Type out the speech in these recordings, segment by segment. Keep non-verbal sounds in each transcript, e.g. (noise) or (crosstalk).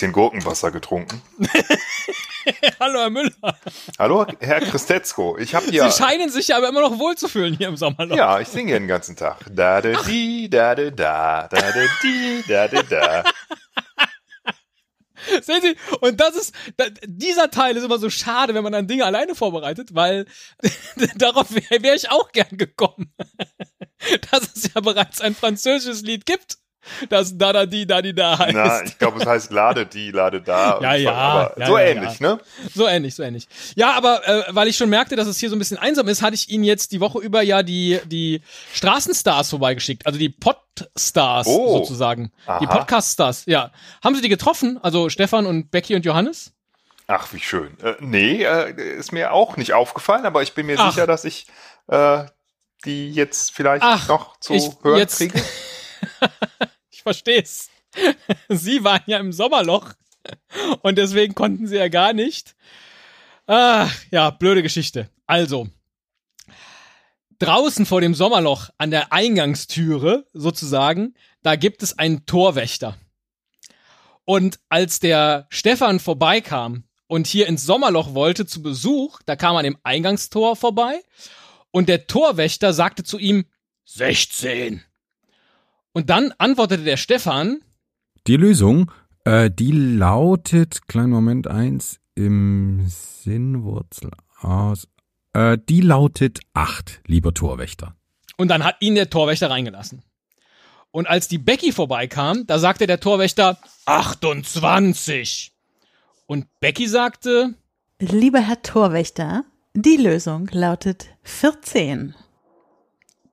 bisschen Gurkenwasser getrunken. (laughs) Hallo, Herr Müller. Hallo, Herr Christetzko. Ich habe ja. Sie scheinen sich ja aber immer noch wohlzufühlen hier im Sommerloch. Ja, ich singe den ganzen Tag. Da da di, da da da, da da di, da da da. (laughs) Sehen Sie, und das ist, da, dieser Teil ist immer so schade, wenn man dann Dinge alleine vorbereitet, weil (laughs) darauf wäre wär ich auch gern gekommen. dass es ja bereits ein französisches Lied gibt das da da di da di da heißt. Na, ich glaube, es heißt lade die, lade da. Ja, ja, aber ja, so ja, ähnlich, ja. ne? So ähnlich, so ähnlich. Ja, aber äh, weil ich schon merkte, dass es hier so ein bisschen einsam ist, hatte ich Ihnen jetzt die Woche über ja die die Straßenstars vorbeigeschickt, also die Podstars Oh. sozusagen, die Aha. Podcaststars. Ja, haben Sie die getroffen? Also Stefan und Becky und Johannes? Ach, wie schön. Äh, nee, äh, ist mir auch nicht aufgefallen, aber ich bin mir Ach. sicher, dass ich äh, die jetzt vielleicht Ach, noch zu hören jetzt- kriege. (laughs) (laughs) Ich versteh's. Sie waren ja im Sommerloch und deswegen konnten sie ja gar nicht. Ach, ja, blöde Geschichte. Also, draußen vor dem Sommerloch an der Eingangstüre sozusagen, da gibt es einen Torwächter. Und als der Stefan vorbeikam und hier ins Sommerloch wollte zu Besuch, da kam er an dem Eingangstor vorbei und der Torwächter sagte zu ihm 16. Und dann antwortete der Stefan, Die Lösung, äh, die lautet, kleinen Moment, eins im Sinnwurzel aus. Äh, die lautet acht, lieber Torwächter. und dann hat ihn der Torwächter reingelassen. Und als die Becky vorbeikam, da sagte der Torwächter 28. Und Becky sagte, Lieber Herr Torwächter, die Lösung lautet 14.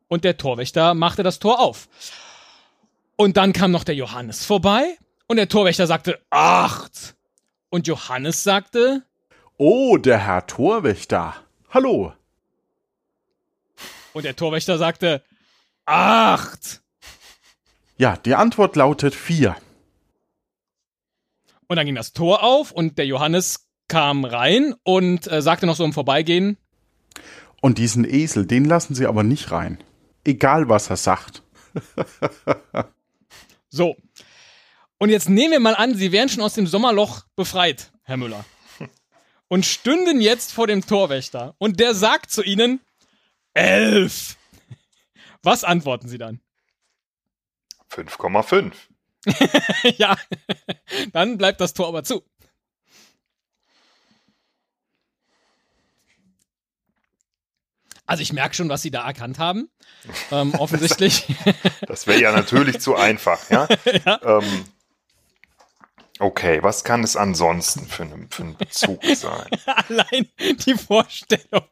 und der Torwächter machte das Tor auf. Und dann kam noch der Johannes vorbei und der Torwächter sagte 8. Und Johannes sagte, Oh, der Herr Torwächter. Hallo. und der Torwächter sagte 8. Ja, die Antwort lautet 4. Und dann ging das Tor auf und der Johannes kam rein und äh, sagte noch so im Vorbeigehen, Und diesen Esel, den lassen Sie aber nicht rein. Egal, was er sagt. (laughs) So. Und jetzt nehmen wir mal an, Sie wären schon aus dem Sommerloch befreit, Herr Müller. (laughs) Und stünden jetzt vor dem Torwächter. Und der sagt zu Ihnen, elf. Was antworten Sie dann? 5,5. (laughs) ja, (laughs) dann bleibt das Tor aber zu. Also ich merke schon, was Sie da erkannt haben. (laughs) Ähm, offensichtlich. (laughs) Das wäre ja natürlich zu einfach, (laughs) ja? Ähm, okay, was kann es ansonsten für, einen- für einen Bezug sein? Allein die Vorstellung,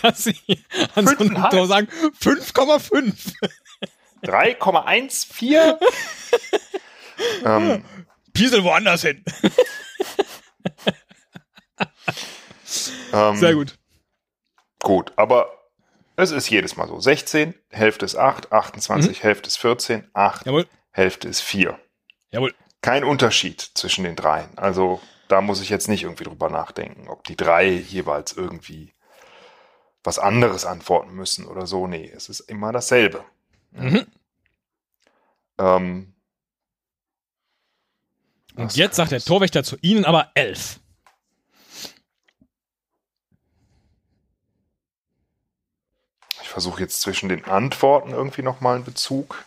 dass Sie an so einem. Tor sagen 5,5. 3,14? ähm, Piesel woanders hin. ähm, Sehr gut. Gut, aber es ist jedes Mal so. 16, Hälfte ist 8, 28, Hälfte ist 14, 8, Mhm. Jawohl. Hälfte ist 4. Jawohl. Kein Unterschied zwischen den dreien. Also da muss ich jetzt nicht irgendwie drüber nachdenken, ob die drei jeweils irgendwie was anderes antworten müssen oder so. Nee, es ist immer dasselbe. Mhm. Ähm, Und jetzt sagt der Torwächter zu Ihnen aber 11. Ich versuche jetzt zwischen den Antworten irgendwie nochmal einen Bezug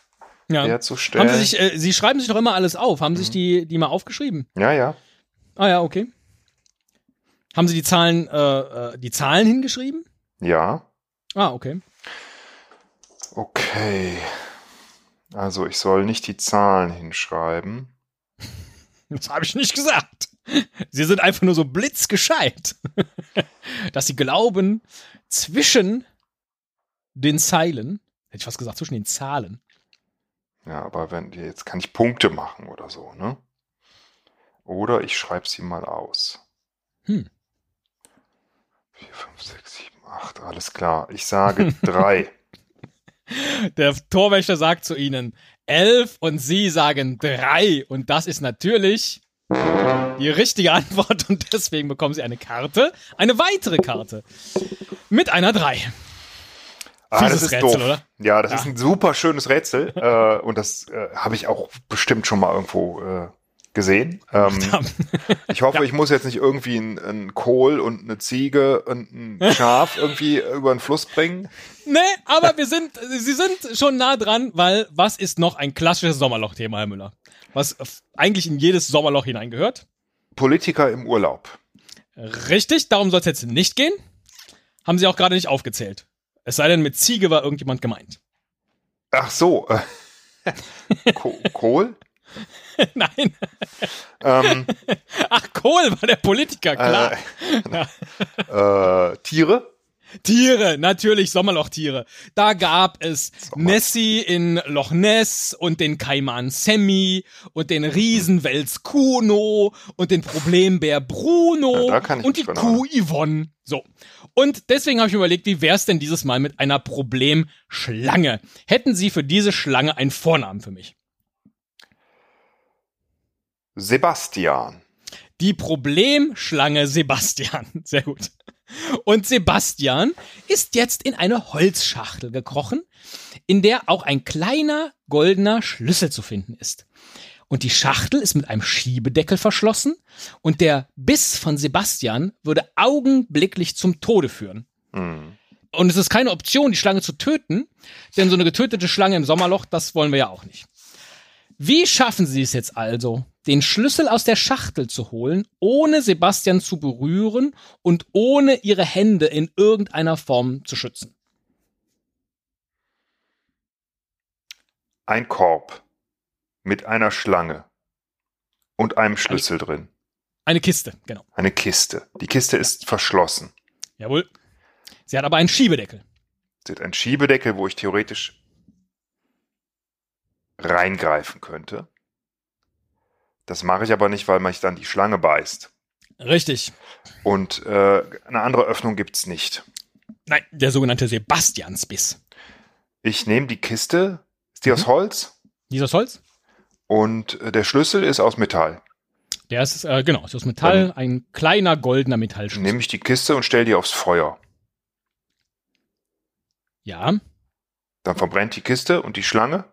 Ja. herzustellen. Haben Sie sich, äh, Sie schreiben sich doch immer alles auf. Haben Sie Mhm. sich die, die mal aufgeschrieben? ja, ja. Ah ja, okay. Haben Sie die Zahlen, äh, äh, die Zahlen hingeschrieben? Ja. Ah, okay. Okay. Also ich soll nicht die Zahlen hinschreiben. (laughs) Das habe ich nicht gesagt. Sie sind einfach nur so blitzgescheit, (laughs) dass Sie glauben, zwischen den Zeilen, hätte ich fast gesagt, zwischen den Zahlen, Ja, aber wenn jetzt kann ich Punkte machen oder so, ne? Oder ich schreibe sie mal aus. Hm. 4, 5, 6, 7, 8, alles klar. Ich sage (laughs) drei. Der Torwächter sagt zu ihnen elf und sie sagen drei. Und das ist natürlich die richtige Antwort und deswegen bekommen sie eine Karte, eine weitere Karte mit einer drei. Ah, Fieses das ist Rätsel, doof. oder? Ja, das Ja. ist ein super schönes Rätsel. (laughs) äh, und das äh, habe ich auch bestimmt schon mal irgendwo äh, gesehen. Ähm, (laughs) ich hoffe, ich muss jetzt nicht irgendwie einen, einen Kohl und eine Ziege und ein Schaf (laughs) irgendwie über den Fluss bringen. Nee, aber wir sind, Sie sind schon nah dran, weil was ist noch ein klassisches Sommerloch-Thema, Herr Müller? Was eigentlich in jedes Sommerloch hineingehört? Politiker im Urlaub. Richtig, darum soll es jetzt nicht gehen. Haben Sie auch gerade nicht aufgezählt. Es sei denn, mit Ziege war irgendjemand gemeint. Ach so. Äh, (laughs) Ko Kohl? (laughs) Nein. Ähm, Ach, Kohl war der Politiker, klar. äh, äh, Tiere? Tiere, natürlich Sommerlochtiere. Da gab es Nessie in Loch Ness und den Kaiman Sammy und den Riesenwels Kuno und den Problembär Bruno Ja, und die Kuh Yvonne. So. Und deswegen habe ich mir überlegt, wie wär's denn dieses Mal mit einer Problemschlange? Hätten Sie für diese Schlange einen Vornamen für mich? Sebastian. Die Problemschlange Sebastian. (laughs) Sehr gut. Und Sebastian ist jetzt in eine Holzschachtel gekrochen, in der auch ein kleiner goldener Schlüssel zu finden ist. Und die Schachtel ist mit einem Schiebedeckel verschlossen und der Biss von Sebastian würde augenblicklich zum Tode führen. Hm. Und es ist keine Option, die Schlange zu töten, denn so eine getötete Schlange im Sommerloch, das wollen wir ja auch nicht. Wie schaffen Sie es jetzt also, den Schlüssel aus der Schachtel zu holen, ohne Sebastian zu berühren und ohne Ihre Hände in irgendeiner Form zu schützen? Ein Korb mit einer Schlange und einem Schlüssel drin. Eine Kiste, genau. Eine Kiste. Die Kiste ist verschlossen. Jawohl. Sie hat aber einen Schiebedeckel. Sie hat einen Schiebedeckel, wo ich theoretisch reingreifen könnte. Das mache ich aber nicht, weil mich dann die Schlange beißt. Richtig. Und äh, eine andere Öffnung gibt's nicht. Nein, der sogenannte Sebastiansbiss. Ich nehme die Kiste, ist die aus Holz? Dieses Holz? Und äh, der Schlüssel ist aus Metall. Der ist, äh, genau, ist aus Metall, ein kleiner goldener Metallschlüssel. Nehme ich die Kiste und stelle die aufs Feuer. Ja. Dann verbrennt die Kiste und die Schlange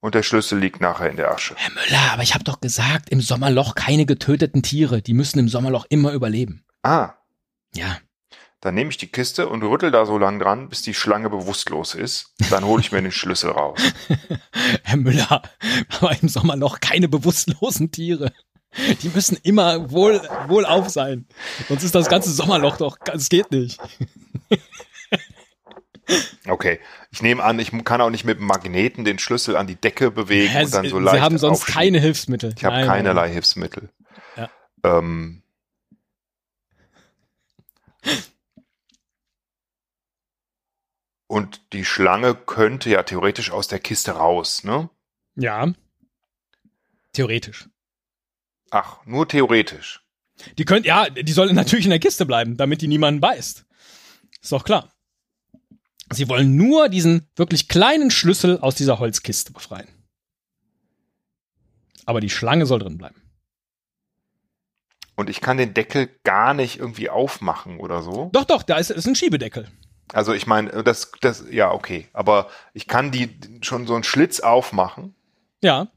und der Schlüssel liegt nachher in der Asche. Herr Müller, aber ich habe doch gesagt, im Sommerloch keine getöteten Tiere. Die müssen im Sommerloch immer überleben. Ah, Ja. Dann nehme ich die Kiste und rüttel da so lang dran, bis die Schlange bewusstlos ist. Dann hole ich mir den Schlüssel raus. (laughs) Herr Müller, aber im Sommerloch keine bewusstlosen Tiere. Die müssen immer wohl, wohlauf sein. Sonst ist das ganze Sommerloch doch, es geht nicht. (laughs) Okay, ich nehme an, ich kann auch nicht mit Magneten den Schlüssel an die Decke bewegen Hä, und dann so Sie leicht haben sonst aufschieben. keine Hilfsmittel. Ich habe keinerlei Hilfsmittel. Ja. Ähm, und die Schlange könnte ja theoretisch aus der Kiste raus, ne? Ja. Theoretisch. Ach, nur theoretisch. Die könnt, ja, die soll natürlich in der Kiste bleiben, damit die niemanden beißt. Ist doch klar. Sie wollen nur diesen wirklich kleinen Schlüssel aus dieser Holzkiste befreien. Aber die Schlange soll drin bleiben. Und ich kann den Deckel gar nicht irgendwie aufmachen oder so. Doch, doch, da ist, ist ein Schiebedeckel. Also ich meine, das, das, ja, okay. Aber ich kann die schon so einen Schlitz aufmachen, Ja.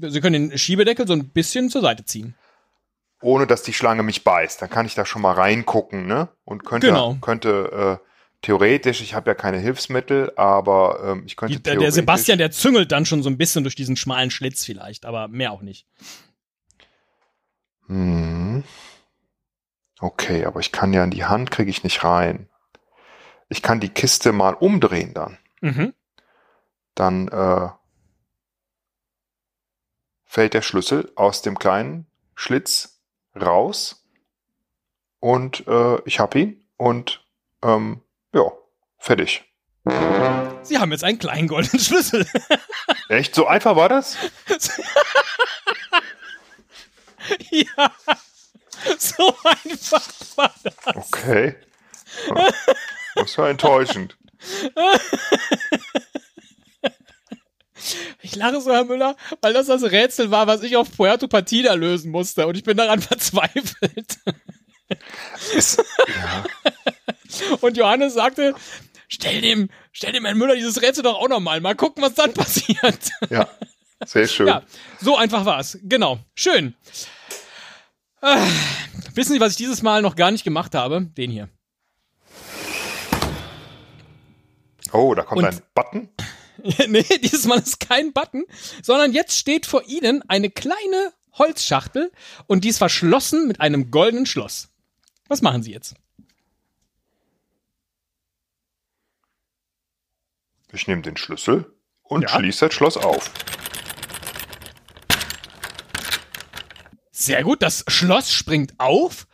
Sie können den Schiebedeckel so ein bisschen zur Seite ziehen. ohne dass die Schlange mich beißt. Dann kann ich da schon mal reingucken, ne? Und könnte, Genau. könnte äh, theoretisch, ich habe ja keine Hilfsmittel, aber ähm, ich könnte Die, der, theoretisch. der Sebastian, der züngelt dann schon so ein bisschen durch diesen schmalen Schlitz vielleicht, aber mehr auch nicht. Hm. Okay, aber ich kann ja in die Hand, kriege ich nicht rein. Ich kann die Kiste mal umdrehen dann. Mhm. Dann äh, fällt der Schlüssel aus dem kleinen Schlitz raus und äh, ich hab ihn und ähm, ja, fertig. Sie haben jetzt einen kleinen goldenen Schlüssel. (laughs) Echt? So einfach war das? (laughs) ja. So einfach war das. Okay. (laughs) Das war enttäuschend. Ich lache so, Herr Müller, weil das das Rätsel war, was ich auf Puerto Partida lösen musste. Und ich bin daran (laughs) verzweifelt. Es, ja, Und Johannes sagte, stell dem, stell dem Herrn Müller dieses Rätsel doch auch nochmal. Mal gucken, was dann passiert. ja. Sehr (laughs) schön. Ja, so einfach war's. Genau. Schön. Äh, wissen Sie, was ich dieses Mal noch gar nicht gemacht habe? Den hier. Oh, da kommt Und- ein Button. (laughs) nee, dieses Mal ist kein Button, sondern jetzt steht vor Ihnen eine kleine Holzschachtel und die ist verschlossen mit einem goldenen Schloss. Was machen Sie jetzt? Ich nehme den Schlüssel und Ja. schließe das Schloss auf. Sehr gut, das Schloss springt auf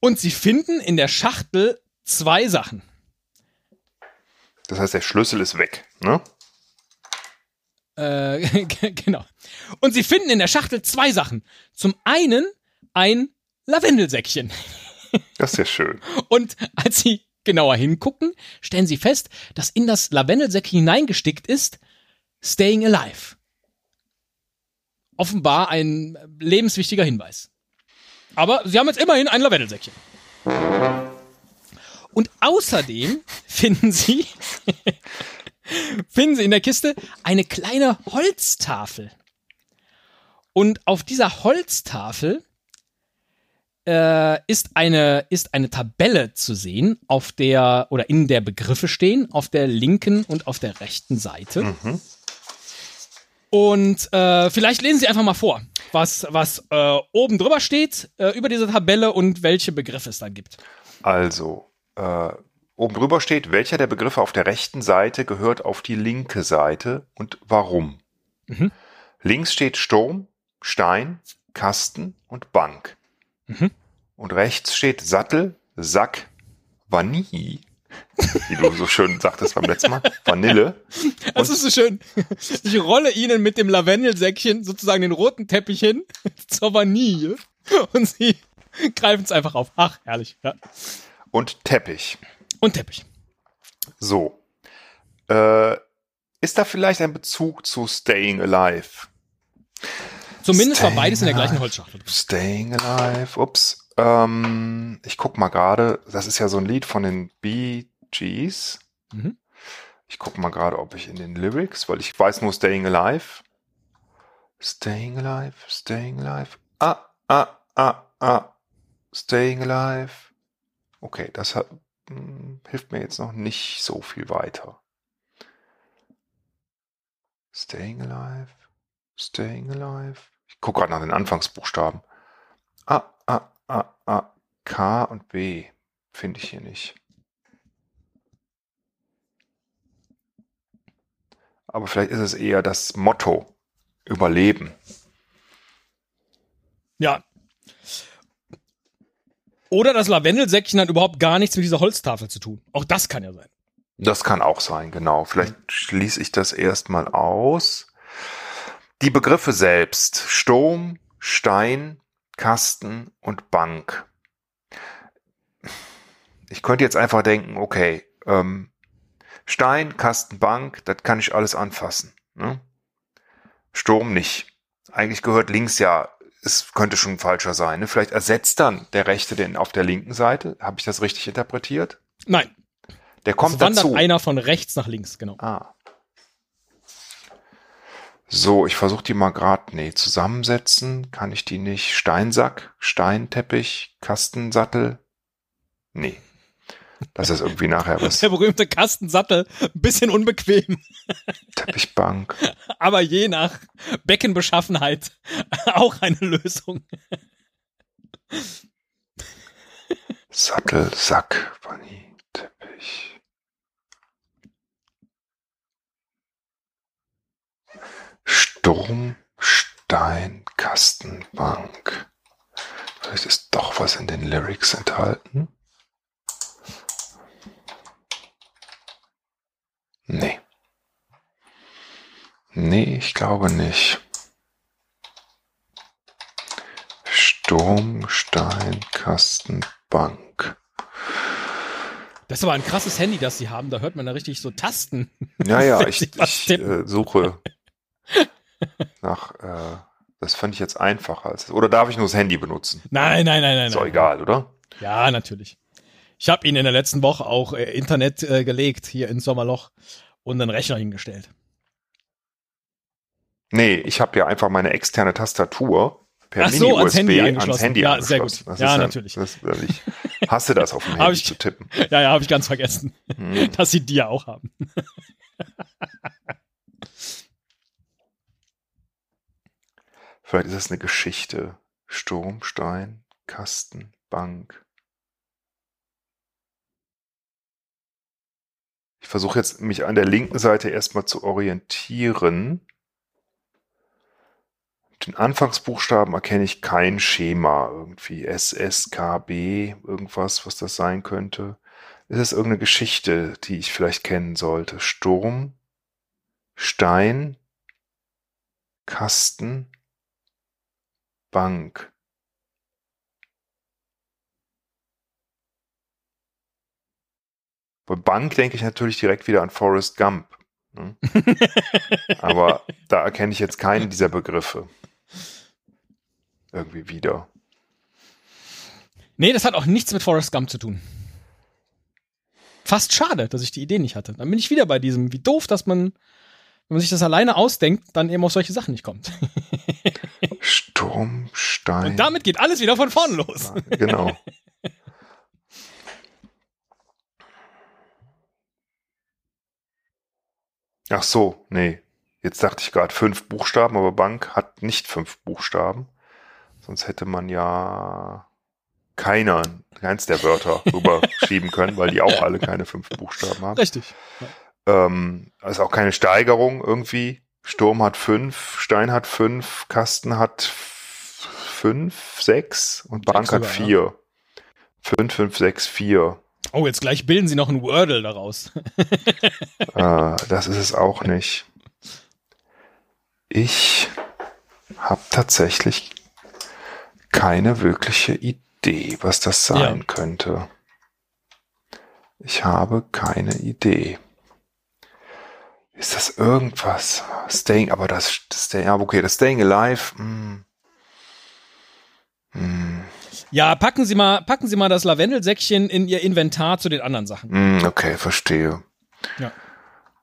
und Sie finden in der Schachtel zwei Sachen. Das heißt, der Schlüssel ist weg. Ne? Äh, (laughs) genau. Und Sie finden in der Schachtel zwei Sachen. Zum einen ein Lavendelsäckchen. (laughs) Das ist ja schön. Und als Sie genauer hingucken, stellen Sie fest, dass in das Lavendelsäckchen hineingestickt ist Staying Alive. Offenbar ein lebenswichtiger Hinweis. Aber Sie haben jetzt immerhin ein Lavendelsäckchen. Und außerdem finden Sie, finden Sie in der Kiste eine kleine Holztafel. Und auf dieser Holztafel äh, ist eine ist eine Tabelle zu sehen, auf der oder in der Begriffe stehen, auf der linken und auf der rechten Seite. Und äh, vielleicht lesen Sie einfach mal vor, was was äh, oben drüber steht äh, über diese Tabelle und welche Begriffe es dann gibt. Also, äh, oben drüber steht, welcher der Begriffe auf der rechten Seite gehört auf die linke Seite und warum. Mhm. Links steht Sturm, Stein, Kasten und Bank. Mhm. Und rechts steht Sattel, Sack, Vanille, wie du so schön sagtest beim letzten Mal, Vanille. (laughs) Das ist so schön. Ich rolle Ihnen mit dem Lavendelsäckchen sozusagen den roten Teppich hin (laughs) zur Vanille und Sie (laughs) greifen es einfach auf. Ach, herrlich. Ja. Und Teppich. Und Teppich. So. Äh, ist da vielleicht ein Bezug zu Staying Alive? Zumindest war Staying beides in der gleichen. Holzschachtel. Staying Alive, ups. Ähm, ich guck mal gerade, das ist ja so ein Lied von den Bee Gees. Mhm. Ich guck mal gerade, ob ich in den Lyrics, weil ich weiß nur Staying Alive. Staying Alive, Staying Alive. Ah, ah, ah, ah. Staying Alive. Okay, das hat, hm, hilft mir jetzt noch nicht so viel weiter. Staying Alive, Staying Alive. Ich gucke gerade nach den Anfangsbuchstaben. A, A, A, A, K und B finde ich hier nicht. Aber vielleicht ist es eher das Motto Überleben. Ja. Oder das Lavendelsäckchen hat überhaupt gar nichts mit dieser Holztafel zu tun. Auch das kann ja sein. Das kann auch sein, genau. Vielleicht schließe ich das erstmal aus. Die Begriffe selbst. Sturm, Stein, Kasten und Bank. Ich könnte jetzt einfach denken, okay, ähm, Stein, Kasten, Bank, das kann ich alles anfassen. Ne? Sturm nicht. Eigentlich gehört links ja, es könnte schon falscher sein. Ne? Vielleicht ersetzt dann der rechte den auf der linken Seite. Habe ich das richtig interpretiert? Nein. Der kommt wandert dazu. einer von rechts nach links, genau. Ah. So, ich versuche die mal gerade, nee, zusammensetzen. Kann ich die nicht? Steinsack, Steinteppich, Kastensattel? Nee. Das ist irgendwie nachher was. Der berühmte Kastensattel, ein bisschen unbequem, Teppichbank. aber je nach Beckenbeschaffenheit auch eine Lösung. Sattel, Sack, Vanille, Teppich. Sturm, Stein, Kastenbank. Vielleicht ist doch was in den Lyrics enthalten. Nee. Nee, ich glaube nicht. Sturm, Stein, Kasten, Bank. Das ist aber ein krasses Handy, das sie haben. Da hört man da richtig so Tasten. Ja, ja, (laughs) ich, ich äh, suche nach, äh, das fand ich jetzt einfacher. Als, oder darf ich nur das Handy benutzen? Nein, nein, nein, nein. Ist doch egal, oder? Ja, natürlich. Ich habe ihn in der letzten Woche auch äh, Internet äh, gelegt, hier ins Sommerloch, und einen Rechner hingestellt. Nee, ich habe ja einfach meine externe Tastatur per Ach so, ans Mini-USB Handy ans angeschlossen. Handy Ja, sehr angeschlossen. gut. Das Ja, natürlich. Das, ich hasse das auf dem (laughs) Handy ich- zu tippen. (laughs) Ja, ja, habe ich ganz vergessen, Hm. dass sie die ja auch haben. Vielleicht ist das eine Geschichte. Sturm, Stein, Kasten, Bank. Ich versuche jetzt mich an der linken Seite erstmal zu orientieren. Den Anfangsbuchstaben erkenne ich kein Schema. Irgendwie S, S, K, B, irgendwas, was das sein könnte. Ist es irgendeine Geschichte, die ich vielleicht kennen sollte? Sturm, Stein, Kasten, Bank. Bei Bank denke ich natürlich direkt wieder an Forrest Gump. Ne? (laughs) Aber da erkenne ich jetzt keinen dieser Begriffe. Irgendwie wieder. Nee, das hat auch nichts mit Forrest Gump zu tun. Fast schade, dass ich die Idee nicht hatte. Dann bin ich wieder bei diesem, wie doof, dass man, wenn man sich das alleine ausdenkt, dann eben auf solche Sachen nicht kommt. Sturm, Stein. Und damit geht alles wieder von vorne los. Genau. Ach so, nee. Jetzt dachte ich gerade fünf Buchstaben, aber Bank hat nicht fünf Buchstaben. Sonst hätte man ja keiner, keins der Wörter (laughs) rüberschieben können, weil die auch alle keine fünf Buchstaben haben. Richtig. Ähm, ist auch keine Steigerung irgendwie. Sturm hat fünf, Stein hat fünf, Kasten hat fünf, sechs und Bank hat sogar, vier. Fünf, fünf, sechs, vier. Oh, jetzt gleich bilden sie noch ein Wordle daraus. Äh, (laughs) das ist es auch nicht. Ich habe tatsächlich keine wirkliche Idee, was das sein Ja. könnte. Ich habe keine Idee. Ist das irgendwas? Staying, aber das, das Staying, okay, das Staying Alive. Hm. Hm, Ja, packen Sie mal, packen Sie mal das Lavendelsäckchen in Ihr Inventar zu den anderen Sachen. hm, okay, verstehe. Ja.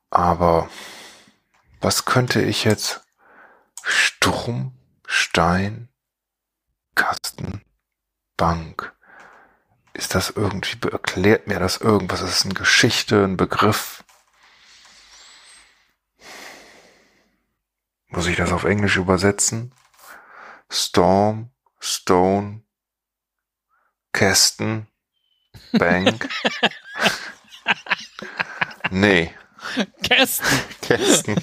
Aber was könnte ich jetzt? Sturm, Stein, Kasten, Bank. Ist das irgendwie, erklärt mir das irgendwas? Ist es eine Geschichte, ein Begriff? Muss ich das auf Englisch übersetzen? Storm, Stone, Kästen, Bank. nee. Kästen. Kästen.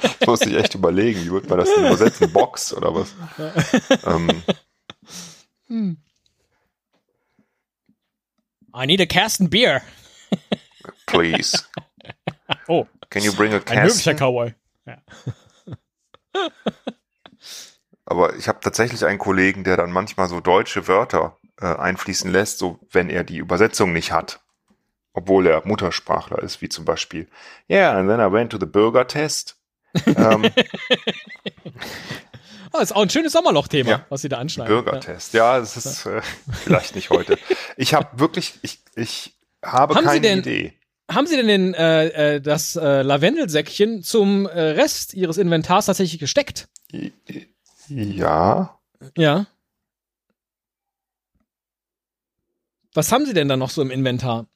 Das musste ich echt überlegen, wie würde man das denn übersetzen? Box oder was? ähm, I need a Kästen Beer. please. Oh, Can you bring a ein höflicher Kästen? Cowboy. Aber ich habe tatsächlich einen Kollegen, der dann manchmal so deutsche Wörter äh, einfließen lässt, so wenn er die Übersetzung nicht hat. Obwohl er Muttersprachler ist, wie zum Beispiel, yeah, and then I went to the burger test. ähm, Ah, (laughs) ist auch ein schönes Sommerloch-Thema, Ja. was Sie da anschneiden. Bürgertest. Ja, es ist äh, vielleicht nicht heute. Ich habe wirklich, ich, ich habe Haben keine denn- Idee. Haben Sie denn den, äh, äh, das äh, Lavendelsäckchen zum äh, Rest Ihres Inventars tatsächlich gesteckt? Ja, Ja. Was haben Sie denn da noch so im Inventar?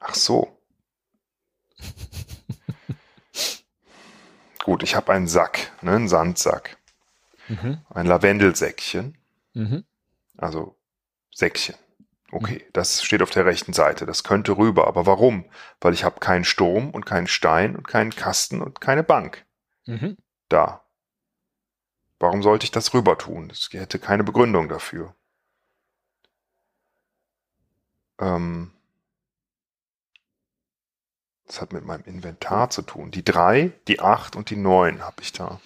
ach so. (laughs) Gut, ich habe einen Sack, ne, einen Sandsack, Mhm. ein Lavendelsäckchen, Mhm. also Säckchen. Okay, das steht auf der rechten Seite. Das könnte rüber, aber warum? Weil ich habe keinen Sturm und keinen Stein und keinen Kasten und keine Bank Mhm. da. Warum sollte ich das rüber tun? Es hätte keine Begründung dafür. Ähm, das hat mit meinem Inventar zu tun. Die drei, die acht und die neun habe ich da.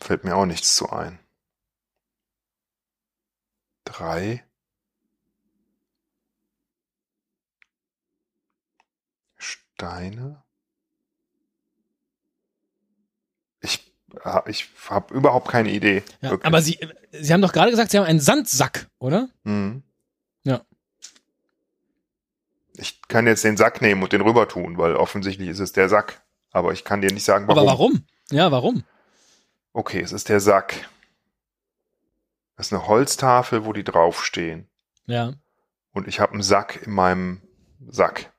Fällt mir auch nichts zu ein. Drei. Steine. Ich, ha- ich habe überhaupt keine Idee. Ja, aber Sie, Sie haben doch gerade gesagt, Sie haben einen Sandsack, oder? Mhm. Ich kann jetzt den Sack nehmen und den rüber tun, weil offensichtlich ist es der Sack. aber ich kann dir nicht sagen, warum. Aber warum? Ja, warum? Okay, es ist der Sack. Das ist eine Holztafel, wo die draufstehen. Ja. Und ich habe einen Sack in meinem Sack.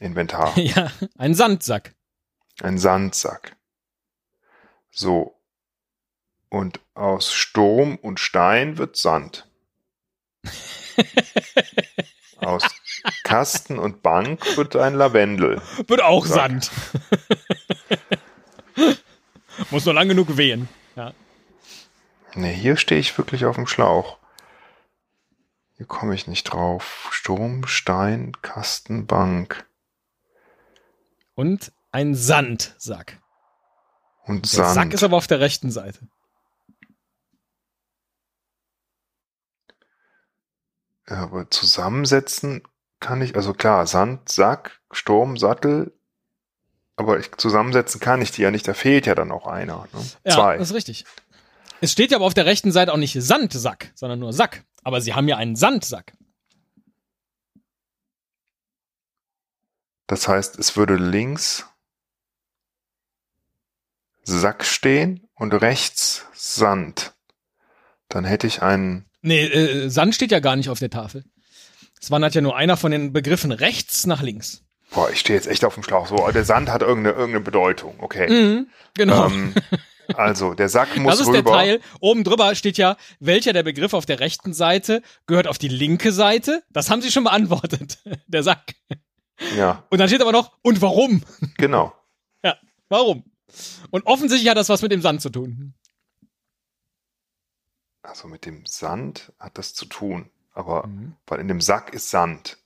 Inventar. (laughs) Ja, ein Sandsack. Ein Sandsack. So. Und aus Sturm und Stein wird Sand. (laughs) aus Kasten und Bank wird ein Lavendel. Wird auch Sack. Sand. (laughs) Muss nur lang genug wehen. Ja. Ne, hier stehe ich wirklich auf dem Schlauch. Hier komme ich nicht drauf. Sturm, Stein, Kasten, Bank Und ein Sandsack. und Der Sand. Sack ist aber auf der rechten Seite. Aber zusammensetzen kann ich, also klar, Sand, Sack, Sturm, Sattel, aber ich, zusammensetzen kann ich die ja nicht, da fehlt ja dann auch einer. Ne? Ja, Zwei. das ist richtig. Es steht ja aber auf der rechten Seite auch nicht Sandsack, sondern nur Sack. Aber sie haben ja einen Sandsack. Das heißt, es würde links Sack stehen und rechts Sand. Dann hätte ich einen, Nee, äh, Sand steht ja gar nicht auf der Tafel. Es wandert ja nur einer von den Begriffen rechts nach links. boah, ich stehe jetzt echt auf dem Schlauch. So, der Sand hat irgendeine, irgendeine Bedeutung. Okay. Mhm, genau. Ähm, also, der Sack muss das ist rüber. der Teil. Oben drüber steht ja, welcher der Begriff auf der rechten Seite gehört auf die linke Seite. Das haben sie schon beantwortet. (laughs) Der Sack. Ja, Und dann steht aber noch, und warum? genau. (laughs) Ja, warum? Und offensichtlich hat das was mit dem Sand zu tun. Also mit dem Sand hat das zu tun. Aber Mhm. weil in dem Sack ist Sand.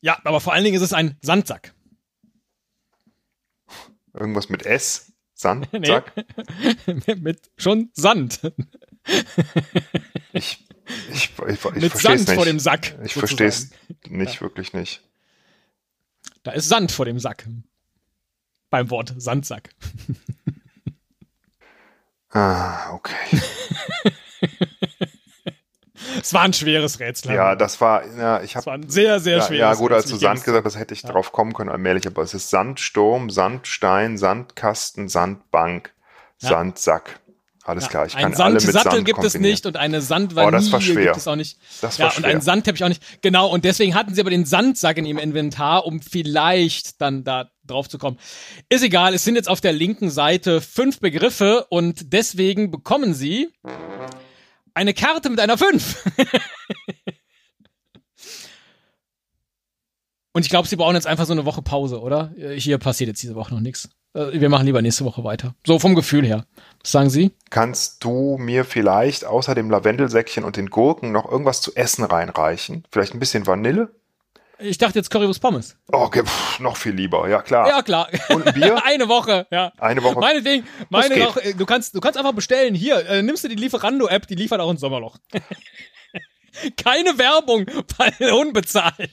Ja, aber vor allen Dingen ist es ein Sandsack. Irgendwas mit S? Sand? (laughs) Nee. (laughs) Mit schon Sand. Ich, ich, ich, ich mit Sand nicht. vor dem Sack. ich verstehe es nicht, wirklich nicht. Da ist Sand vor dem Sack. Beim Wort Sandsack. Ah, okay. (laughs) (laughs) Es war ein schweres Rätsel. Ja, das war, ja, ich Es war habe ein sehr, sehr ja, schweres ja gut, als du Sand gesagt hast, hätte ich Ja. drauf kommen können allmählich, aber es ist Sandsturm, Sandstein, Sandkasten, Sandbank, Ja. Sandsack. Alles Ja, klar, ich kann alle mit Sandsattel Sand gibt es nicht und eine Oh, Sandvanille schwer. gibt es auch nicht. Das ja, war und schwer. einen Sandteppich auch nicht. Genau, und deswegen hatten sie aber den Sandsack in ihrem Inventar, um vielleicht dann da drauf zu kommen. Ist egal, es sind jetzt auf der linken Seite fünf Begriffe und deswegen bekommen sie eine Karte mit einer fünf. und ich glaube, sie brauchen jetzt einfach so eine Woche Pause, oder? Hier passiert jetzt diese Woche noch nichts. Äh, Wir machen lieber nächste Woche weiter. So vom Gefühl her. Was sagen Sie? Kannst du mir vielleicht außer dem Lavendelsäckchen und den Gurken noch irgendwas zu essen reinreichen? Vielleicht ein bisschen Vanille? Ich dachte jetzt Currywurst Pommes. Oh, okay, pff, noch viel lieber, ja klar. Ja, klar. Und ein Bier? (laughs) Eine Woche, ja. Eine Woche. Meine geht. Woche, äh, du kannst, du kannst einfach bestellen. Hier, äh, nimmst du die Lieferando-App, die liefert auch ins Sommerloch. (laughs) Keine Werbung, weil (laughs) unbezahlt.